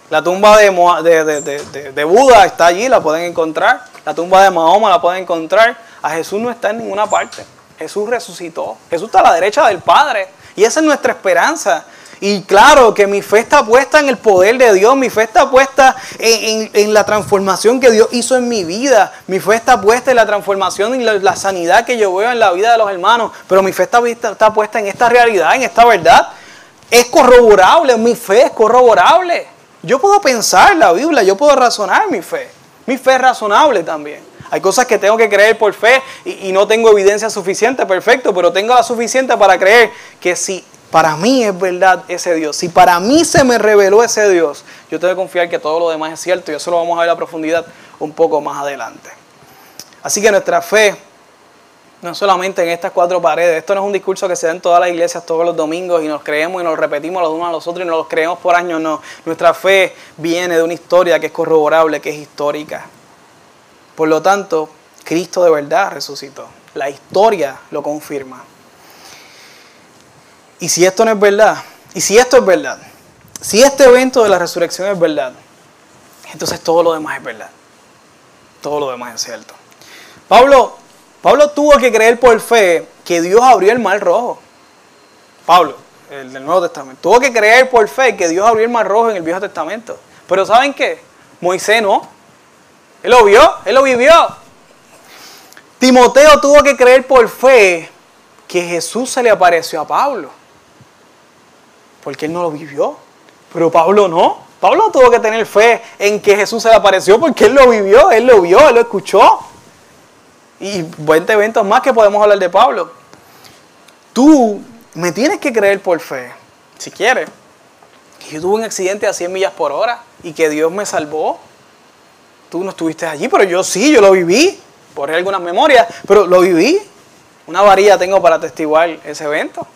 La tumba de, de, de, Buda está allí, la pueden encontrar. La tumba de Mahoma la pueden encontrar. A Jesús no está en ninguna parte. Jesús resucitó. Jesús está a la derecha del Padre. Y esa es nuestra esperanza. Y claro que mi fe está puesta en el poder de Dios, mi fe está puesta en, la transformación que Dios hizo en mi vida, mi fe está puesta en la transformación y la, sanidad que yo veo en la vida de los hermanos, pero mi fe está, está puesta en esta realidad, en esta verdad. Es corroborable, mi fe es corroborable. Yo puedo pensar la Biblia, yo puedo razonar mi fe. Mi fe es razonable también. Hay cosas que tengo que creer por fe y, y, no tengo evidencia suficiente, perfecto, pero tengo la suficiente para creer que si para mí es verdad ese Dios, si para mí se me reveló ese Dios, yo tengo que confiar que todo lo demás es cierto y eso lo vamos a ver a profundidad un poco más adelante. Así que nuestra fe, no solamente en estas cuatro paredes, esto no es un discurso que se da en todas las iglesias todos los domingos y nos creemos y nos repetimos los unos a los otros y nos los creemos por años, no. Nuestra fe viene de una historia que es corroborable, que es histórica. Por lo tanto, Cristo de verdad resucitó. La historia lo confirma. Y si esto no es verdad, y si esto es verdad, si este evento de la resurrección es verdad, entonces todo lo demás es verdad. Todo lo demás es cierto. Pablo, Pablo tuvo que creer por fe que Dios abrió el mar rojo. Pablo, el del Nuevo Testamento, tuvo que creer por fe que Dios abrió el mar rojo en el Viejo Testamento. Pero ¿saben qué? Moisés no. Él lo vio, él lo vivió. Timoteo tuvo que creer por fe que Jesús se le apareció a Pablo porque él no lo vivió. Pero Pablo no. Pablo tuvo que tener fe en que Jesús se le apareció porque él lo vivió, él lo vio, él lo escuchó. Y 20 eventos más que podemos hablar de Pablo. Tú me tienes que creer por fe, si quieres, que yo tuve un accidente a 100 millas por hora y que Dios me salvó. Tú no estuviste allí, pero yo sí, yo lo viví. Por algunas memorias, pero lo viví. Una varilla tengo para atestiguar ese evento.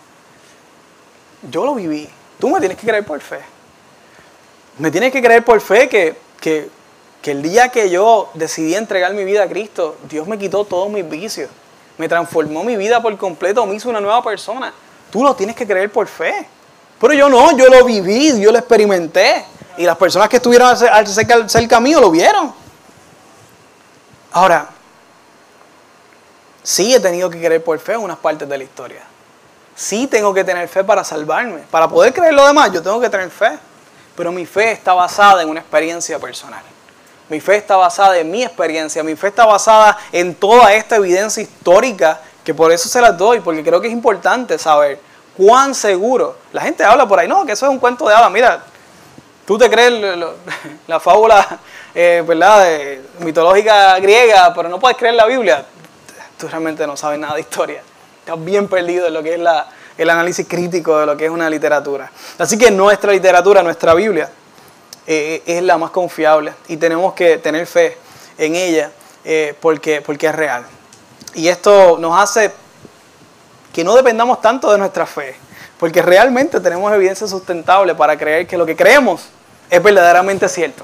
Yo lo viví. Tú me tienes que creer por fe. Me tienes que creer por fe que, que, el día que yo decidí entregar mi vida a Cristo, Dios me quitó todos mis vicios. Me transformó mi vida por completo, me hizo una nueva persona. Tú lo tienes que creer por fe. Pero yo no, yo lo viví, yo lo experimenté. Y las personas que estuvieron cerca, cerca mío lo vieron. Ahora, sí he tenido que creer por fe en unas partes de la historia sí tengo que tener fe para salvarme. Para poder creer lo demás, yo tengo que tener fe. Pero mi fe está basada en una experiencia personal. Mi fe está basada en mi experiencia. Mi fe está basada en toda esta evidencia histórica que por eso se las doy, porque creo que es importante saber cuán seguro. La gente habla por ahí, no, que eso es un cuento de hadas. Mira, tú te crees la fábula eh, ¿verdad? mitológica griega, pero no puedes creer la Biblia. Tú realmente no sabes nada de historia. Estás bien perdido en lo que es el análisis crítico de lo que es una literatura. Así que nuestra literatura, nuestra Biblia, eh, es la más confiable y tenemos que tener fe en ella eh, porque, porque es real. Y esto nos hace que no dependamos tanto de nuestra fe, porque realmente tenemos evidencia sustentable para creer que lo que creemos es verdaderamente cierto.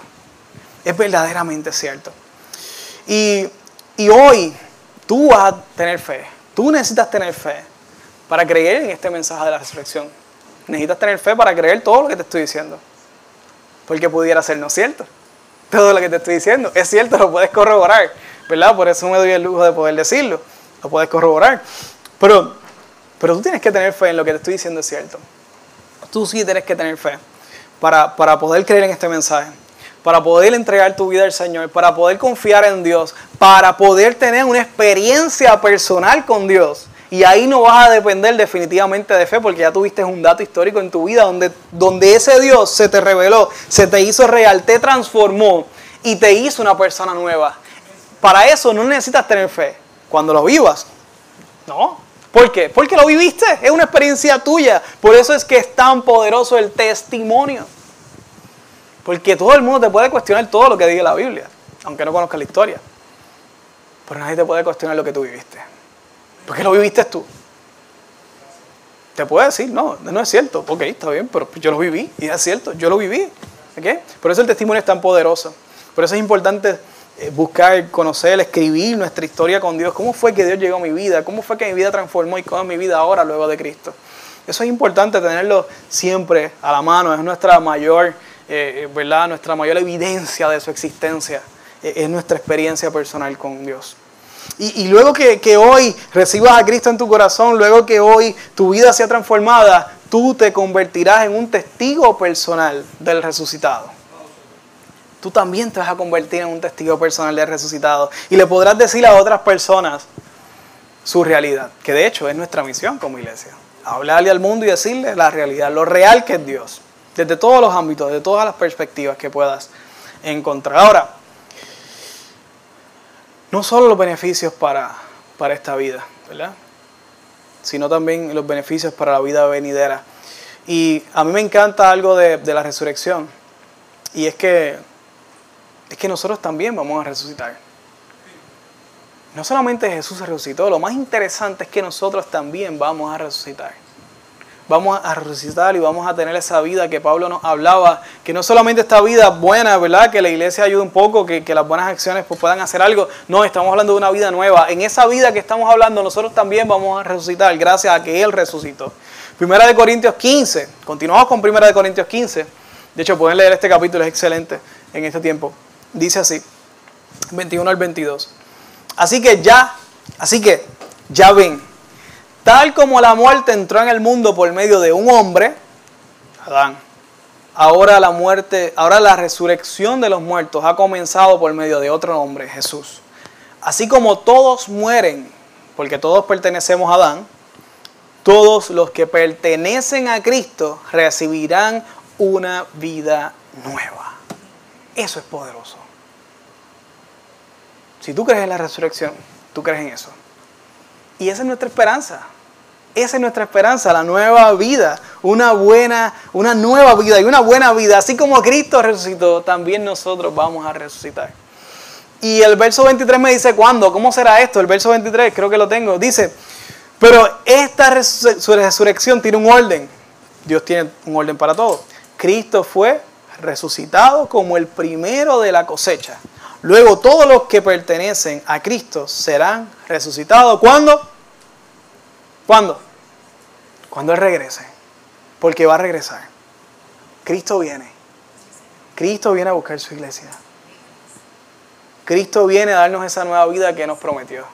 Es verdaderamente cierto. Y, y hoy tú vas a tener fe. Tú necesitas tener fe para creer en este mensaje de la resurrección. Necesitas tener fe para creer todo lo que te estoy diciendo. Porque pudiera ser no cierto. Todo lo que te estoy diciendo es cierto, lo puedes corroborar. ¿Verdad? Por eso me doy el lujo de poder decirlo. Lo puedes corroborar. Pero, pero tú tienes que tener fe en lo que te estoy diciendo es cierto. Tú sí tienes que tener fe para, para poder creer en este mensaje para poder entregar tu vida al Señor, para poder confiar en Dios, para poder tener una experiencia personal con Dios. Y ahí no vas a depender definitivamente de fe, porque ya tuviste un dato histórico en tu vida donde, donde ese Dios se te reveló, se te hizo real, te transformó y te hizo una persona nueva. Para eso no necesitas tener fe. Cuando lo vivas, no, ¿Por qué? Porque lo viviste, es una experiencia tuya. Por eso es que es tan poderoso el testimonio. Porque todo el mundo te puede cuestionar todo lo que diga la Biblia, aunque no conozca la historia. Pero nadie te puede cuestionar lo que tú viviste. Porque lo viviste tú. Te puede decir, no, no es cierto. Ok, está bien, pero yo lo viví y es cierto, yo lo viví. ¿Okay? Por eso el testimonio es tan poderoso. Por eso es importante eh, buscar, conocer, escribir nuestra historia con Dios. ¿Cómo fue que Dios llegó a mi vida? ¿Cómo fue que mi vida transformó y cómo es mi vida ahora luego de Cristo? Eso es importante tenerlo siempre a la mano. Es nuestra mayor eh, ¿verdad? Nuestra mayor evidencia de su existencia eh, es nuestra experiencia personal con Dios. Y, luego que, que, hoy recibas a Cristo en tu corazón, luego que hoy tu vida sea transformada, tú te convertirás en un testigo personal del resucitado. Tú también te vas a convertir en un testigo personal del resucitado. Y le podrás decir a otras personas su realidad, que de hecho es nuestra misión como iglesia. Hablarle al mundo y decirle la realidad, lo real que es Dios desde todos los ámbitos, de todas las perspectivas que puedas encontrar. Ahora, no solo los beneficios para, para esta vida, ¿verdad? Sino también los beneficios para la vida venidera. Y a mí me encanta algo de, de la resurrección. Y es que, es que nosotros también vamos a resucitar. No solamente Jesús resucitó, lo más interesante es que nosotros también vamos a resucitar vamos a resucitar y vamos a tener esa vida que Pablo nos hablaba, que no solamente esta vida buena, ¿verdad? Que la iglesia ayude un poco, que, las buenas acciones pues, puedan hacer algo. No, estamos hablando de una vida nueva. En esa vida que estamos hablando, nosotros también vamos a resucitar gracias a que Él resucitó. Primera de Corintios 15, continuamos con Primera de Corintios 15. De hecho, pueden leer este capítulo, es excelente en este tiempo. Dice así, 21 al 22. Así que ya, así que ya ven Tal como la muerte entró en el mundo por medio de un hombre, Adán, ahora la muerte, ahora la resurrección de los muertos ha comenzado por medio de otro hombre, Jesús. Así como todos mueren, porque todos pertenecemos a Adán, todos los que pertenecen a Cristo recibirán una vida nueva. Eso es poderoso. Si tú crees en la resurrección, tú crees en eso. Y esa es nuestra esperanza. Esa es nuestra esperanza, la nueva vida, una buena, una nueva vida y una buena vida. Así como Cristo resucitó, también nosotros vamos a resucitar. Y el verso 23 me dice, ¿cuándo? ¿Cómo será esto? El verso 23, creo que lo tengo. Dice, pero esta resurrección tiene un orden. Dios tiene un orden para todo. Cristo fue resucitado como el primero de la cosecha. Luego todos los que pertenecen a Cristo serán resucitados. ¿Cuándo? ¿Cuándo? Cuando Él regrese. Porque va a regresar. Cristo viene. Cristo viene a buscar su iglesia. Cristo viene a darnos esa nueva vida que nos prometió.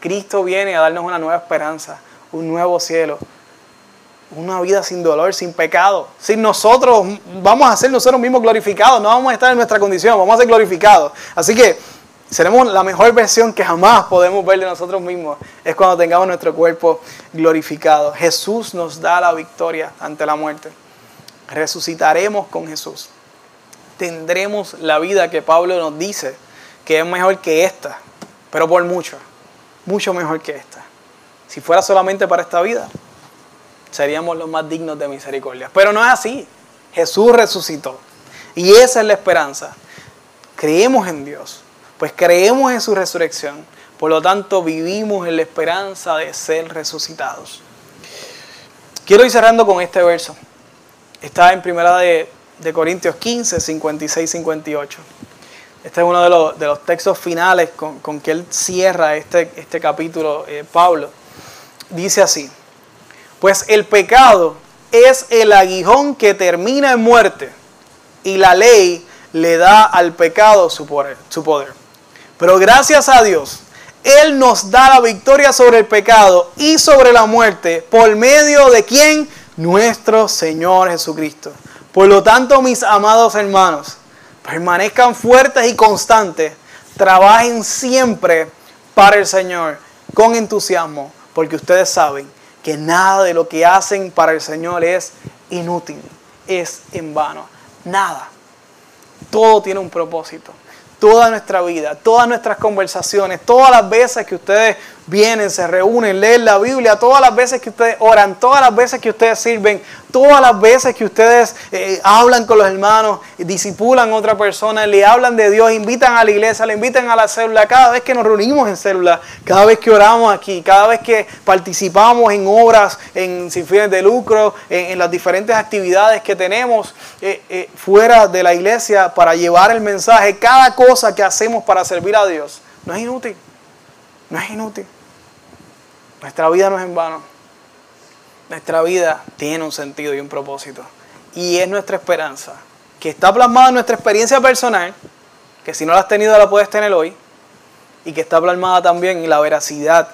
Cristo viene a darnos una nueva esperanza, un nuevo cielo, una vida sin dolor, sin pecado. Sin nosotros, vamos a ser nosotros mismos glorificados, no vamos a estar en nuestra condición, vamos a ser glorificados. Así que seremos la mejor versión que jamás podemos ver de nosotros mismos. Es cuando tengamos nuestro cuerpo glorificado. Jesús nos da la victoria ante la muerte. Resucitaremos con Jesús. Tendremos la vida que Pablo nos dice que es mejor que esta, pero por mucho, mucho mejor que esta. Si fuera solamente para esta vida, seríamos los más dignos de misericordia. Pero no es así. Jesús resucitó. Y esa es la esperanza. Creemos en Dios, pues creemos en su resurrección. Por lo tanto, vivimos en la esperanza de ser resucitados. Quiero ir cerrando con este verso. Está en primera de, Corintios 15, 56, 58. Este es uno de los, textos finales con, que él cierra este, este capítulo, eh, Pablo. Dice así, pues el pecado es el aguijón que termina en muerte y la ley le da al pecado su poder. Su poder. Pero gracias a Dios, Él nos da la victoria sobre el pecado y sobre la muerte por medio de quién? Nuestro Señor Jesucristo. Por lo tanto, mis amados hermanos, permanezcan fuertes y constantes, trabajen siempre para el Señor con entusiasmo, porque ustedes saben que nada de lo que hacen para el Señor es inútil, es en vano. Nada. Todo tiene un propósito. Toda nuestra vida, todas nuestras conversaciones, todas las veces que ustedes vienen, se reúnen, leen la Biblia, todas las veces que ustedes oran, todas las veces que ustedes sirven, todas las veces que ustedes eh, hablan con los hermanos, disipulan a otra persona, le hablan de Dios, invitan a la iglesia, le invitan a la célula, cada vez que nos reunimos en célula, cada vez que oramos aquí, cada vez que participamos en obras, en sin fines de lucro, en, las diferentes actividades que tenemos eh, eh, fuera de la iglesia para llevar el mensaje, cada cosa que hacemos para servir a Dios, no es inútil, no es inútil. Nuestra vida no es en vano. Nuestra vida tiene un sentido y un propósito. Y es nuestra esperanza, que está plasmada en nuestra experiencia personal, que si no la has tenido la puedes tener hoy, y que está plasmada también en la veracidad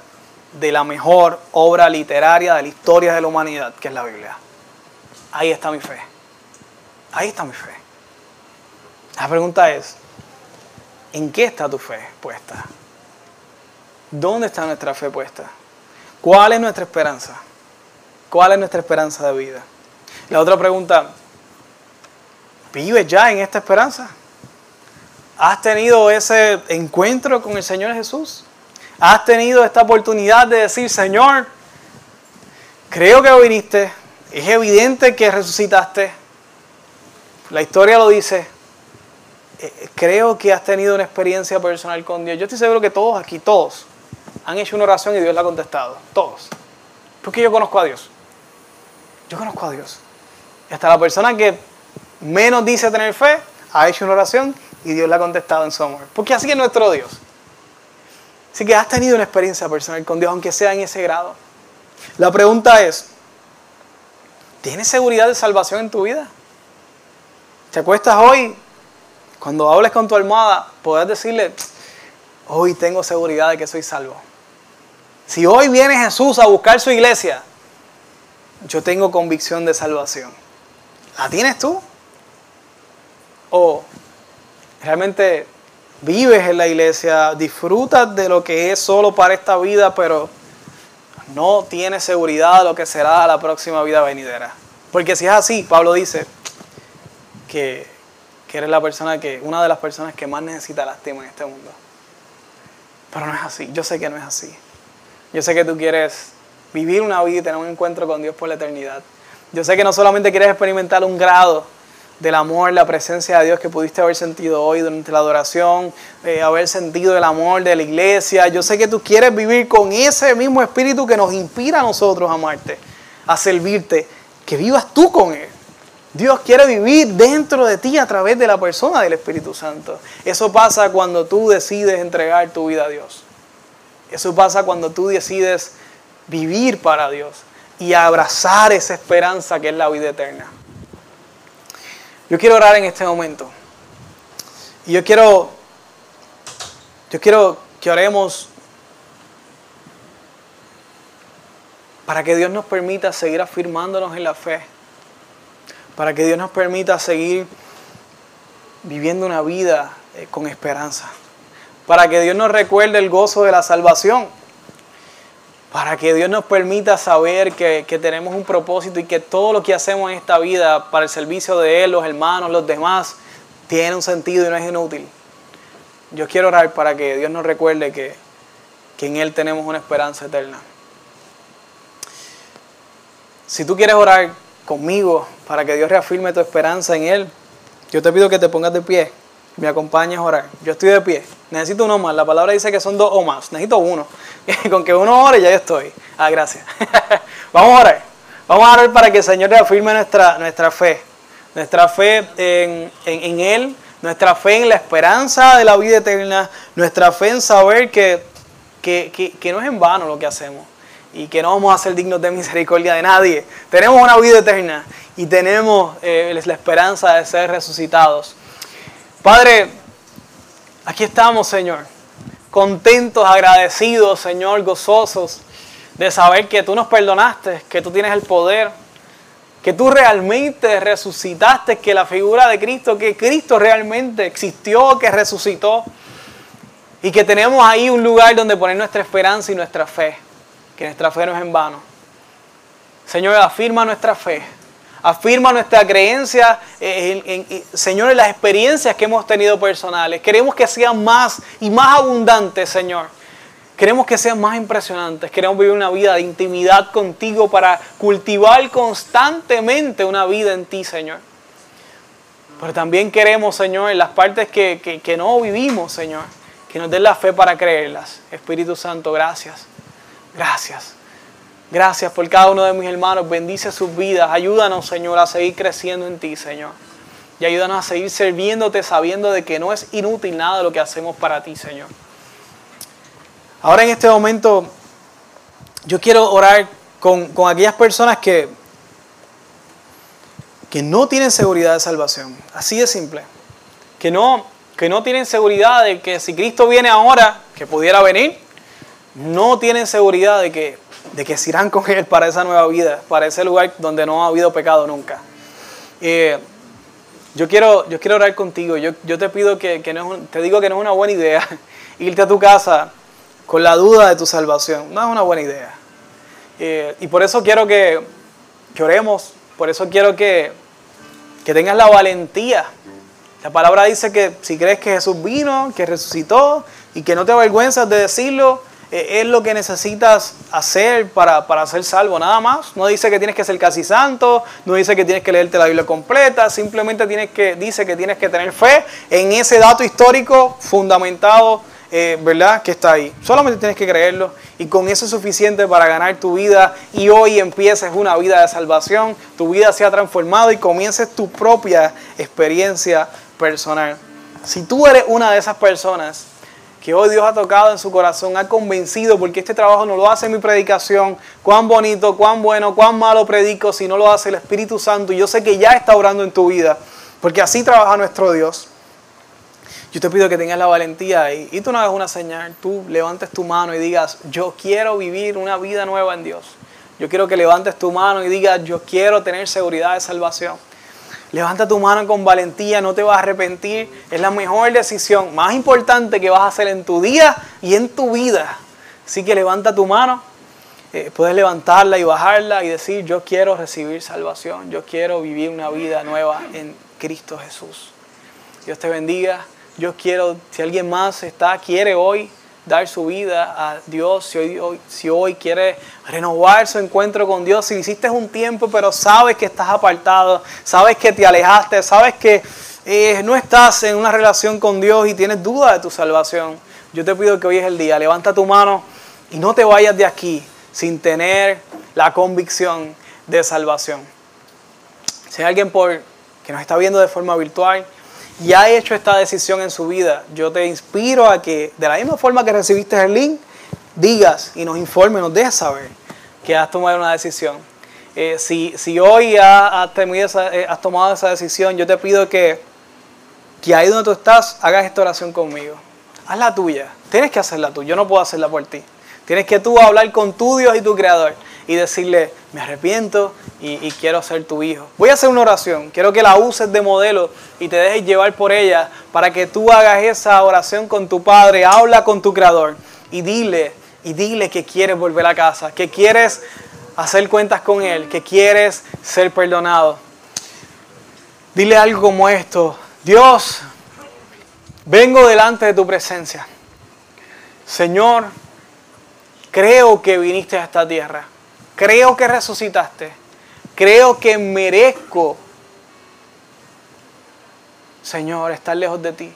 de la mejor obra literaria de la historia de la humanidad, que es la Biblia. Ahí está mi fe. Ahí está mi fe. La pregunta es, ¿en qué está tu fe puesta? ¿Dónde está nuestra fe puesta? ¿Cuál es nuestra esperanza? ¿Cuál es nuestra esperanza de vida? La otra pregunta, ¿vives ya en esta esperanza? ¿Has tenido ese encuentro con el Señor Jesús? ¿Has tenido esta oportunidad de decir, Señor, creo que viniste, es evidente que resucitaste, la historia lo dice, eh, creo que has tenido una experiencia personal con Dios. Yo estoy seguro que todos aquí, todos, han hecho una oración y Dios la ha contestado. Todos. Porque yo conozco a Dios. Yo conozco a Dios. Hasta la persona que menos dice tener fe ha hecho una oración y Dios la ha contestado en su amor. Porque así es nuestro Dios. Así que has tenido una experiencia personal con Dios, aunque sea en ese grado. La pregunta es, ¿tienes seguridad de salvación en tu vida? ¿Te acuestas hoy? Cuando hables con tu almohada, podés decirle, hoy tengo seguridad de que soy salvo. Si hoy viene Jesús a buscar su iglesia, yo tengo convicción de salvación. ¿La tienes tú? ¿O realmente vives en la iglesia, disfrutas de lo que es solo para esta vida, pero no tienes seguridad de lo que será la próxima vida venidera? Porque si es así, Pablo dice que, que eres la persona que, una de las personas que más necesita lástima en este mundo. Pero no es así, yo sé que no es así. Yo sé que tú quieres vivir una vida y tener un encuentro con Dios por la eternidad. Yo sé que no solamente quieres experimentar un grado del amor, la presencia de Dios que pudiste haber sentido hoy durante la adoración, eh, haber sentido el amor de la iglesia. Yo sé que tú quieres vivir con ese mismo espíritu que nos inspira a nosotros a amarte, a servirte, que vivas tú con Él. Dios quiere vivir dentro de ti a través de la persona del Espíritu Santo. Eso pasa cuando tú decides entregar tu vida a Dios. Eso pasa cuando tú decides vivir para Dios y abrazar esa esperanza que es la vida eterna. Yo quiero orar en este momento. Y yo quiero, yo quiero que oremos para que Dios nos permita seguir afirmándonos en la fe, para que Dios nos permita seguir viviendo una vida eh, con esperanza para que Dios nos recuerde el gozo de la salvación, para que Dios nos permita saber que, tenemos un propósito y que todo lo que hacemos en esta vida para el servicio de Él, los hermanos, los demás, tiene un sentido y no es inútil. Yo quiero orar para que Dios nos recuerde que, que en Él tenemos una esperanza eterna. Si tú quieres orar conmigo para que Dios reafirme tu esperanza en Él, yo te pido que te pongas de pie me acompañes a orar. Yo estoy de pie. Necesito uno más. La palabra dice que son dos o más. Necesito uno. Con que uno ore ya estoy. Ah, gracias. Vamos a orar. Vamos a orar para que el Señor reafirme nuestra, nuestra fe. Nuestra fe en, en, Él. Nuestra fe en la esperanza de la vida eterna. Nuestra fe en saber que, que, que, no es en vano lo que hacemos. Y que no vamos a ser dignos de misericordia de nadie. Tenemos una vida eterna. Y tenemos eh, la esperanza de ser resucitados. Padre, aquí estamos, Señor, contentos, agradecidos, Señor, gozosos de saber que tú nos perdonaste, que tú tienes el poder, que tú realmente resucitaste, que la figura de Cristo, que Cristo realmente existió, que resucitó, y que tenemos ahí un lugar donde poner nuestra esperanza y nuestra fe, que nuestra fe no es en vano. Señor, afirma nuestra fe afirma nuestra creencia, eh, Señor, en las experiencias que hemos tenido personales. Queremos que sean más y más abundantes, Señor. Queremos que sean más impresionantes. Queremos vivir una vida de intimidad contigo para cultivar constantemente una vida en ti, Señor. Pero también queremos, Señor, en las partes que, que no vivimos, Señor, que nos den la fe para creerlas. Espíritu Santo, gracias. Gracias. Gracias por cada uno de mis hermanos. Bendice sus vidas. Ayúdanos, Señor, a seguir creciendo en ti, Señor. Y ayúdanos a seguir sirviéndote sabiendo de que no es inútil nada lo que hacemos para ti, Señor. Ahora en este momento yo quiero orar con, aquellas personas que, que no tienen seguridad de salvación. Así de simple. Que no, que no tienen seguridad de que si Cristo viene ahora, que pudiera venir, no tienen seguridad de que, de que se irán con Él para esa nueva vida, para ese lugar donde no ha habido pecado nunca. Eh, yo, quiero, yo quiero orar contigo. Yo, yo te pido que, que no te digo que no es una buena idea irte a tu casa con la duda de tu salvación. No es una buena idea. Eh, y por eso quiero que, que, oremos, por eso quiero que, que tengas la valentía. La palabra dice que si crees que Jesús vino, que resucitó y que no te avergüenzas de decirlo, eh, es lo que necesitas hacer para, para, ser salvo, nada más. No dice que tienes que ser casi santo, no dice que tienes que leerte la Biblia completa, simplemente tienes que, dice que tienes que tener fe en ese dato histórico fundamentado eh, ¿verdad? Que está ahí. Solamente tienes que creerlo y con eso es suficiente para ganar tu vida y hoy empieces una vida de salvación, tu vida se ha transformado y comiences tu propia experiencia personal. Si tú eres una de esas personas que hoy Dios ha tocado en su corazón, ha convencido, porque este trabajo no lo hace mi predicación, cuán bonito, cuán bueno, cuán malo predico, si no lo hace el Espíritu Santo, y yo sé que ya está orando en tu vida, porque así trabaja nuestro Dios. Yo te pido que tengas la valentía y, y tú no hagas una señal, tú levantes tu mano y digas, yo quiero vivir una vida nueva en Dios. Yo quiero que levantes tu mano y digas, yo quiero tener seguridad de salvación. Levanta tu mano con valentía, no te vas a arrepentir. Es la mejor decisión, más importante que vas a hacer en tu día y en tu vida. Así que levanta tu mano, eh, puedes levantarla y bajarla y decir, yo quiero recibir salvación, yo quiero vivir una vida nueva en Cristo Jesús. Dios te bendiga. Yo quiero, si alguien más está, quiere hoy dar su vida a Dios, si hoy, hoy quiere renovar su encuentro con Dios, si hiciste un tiempo pero sabes que estás apartado, sabes que te alejaste, sabes que eh, no estás en una relación con Dios y tienes duda de tu salvación, yo te pido que hoy es el día, levanta tu mano y no te vayas de aquí sin tener la convicción de salvación. Si hay alguien por, que nos está viendo de forma virtual, y ha hecho esta decisión en su vida, yo te inspiro a que de la misma forma que recibiste el link, digas y nos informes, nos dejes saber que has tomado una decisión. Eh, si, si, hoy has, eh, has, tomado esa decisión, yo te pido que, que ahí donde tú estás hagas esta oración conmigo. Haz la tuya. Tienes que hacerla tú. Yo no puedo hacerla por ti. Tienes que tú hablar con tu Dios y tu Creador y decirle, me arrepiento y, quiero ser tu hijo. Voy a hacer una oración, quiero que la uses de modelo y te dejes llevar por ella para que tú hagas esa oración con tu Padre, habla con tu Creador y dile, y dile que quieres volver a casa, que quieres hacer cuentas con Él, que quieres ser perdonado. Dile algo como esto, Dios, vengo delante de tu presencia. Señor, creo que viniste a esta tierra Creo que resucitaste. Creo que merezco, Señor, estar lejos de ti.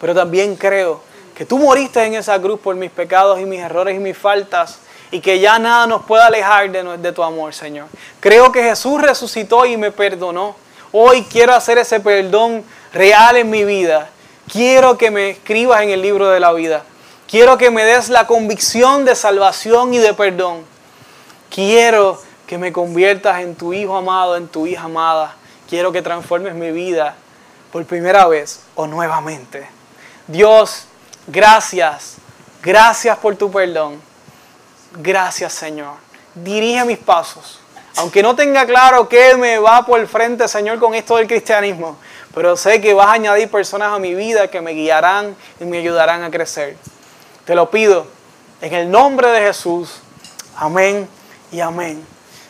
Pero también creo que tú moriste en esa cruz por mis pecados y mis errores y mis faltas y que ya nada nos pueda alejar de, de tu amor, Señor. Creo que Jesús resucitó y me perdonó. Hoy quiero hacer ese perdón real en mi vida. Quiero que me escribas en el libro de la vida. Quiero que me des la convicción de salvación y de perdón. Quiero que me conviertas en tu hijo amado, en tu hija amada. Quiero que transformes mi vida por primera vez o nuevamente. Dios, gracias. Gracias por tu perdón. Gracias, Señor. Dirige mis pasos. Aunque no tenga claro qué me va por el frente, Señor, con esto del cristianismo, pero sé que vas a añadir personas a mi vida que me guiarán y me ayudarán a crecer. Te lo pido en el nombre de Jesús. Amén y amén.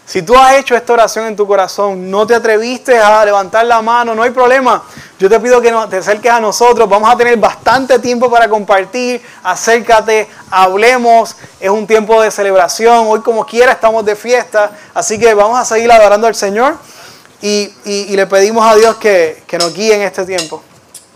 Si tú has hecho esta oración en tu corazón, no te atreviste a levantar la mano, no hay problema. Yo te pido que te acerques a nosotros. Vamos a tener bastante tiempo para compartir. Acércate, hablemos. Es un tiempo de celebración. Hoy como quiera estamos de fiesta. Así que vamos a seguir adorando al Señor y, le pedimos a Dios que, que nos guíe en este tiempo.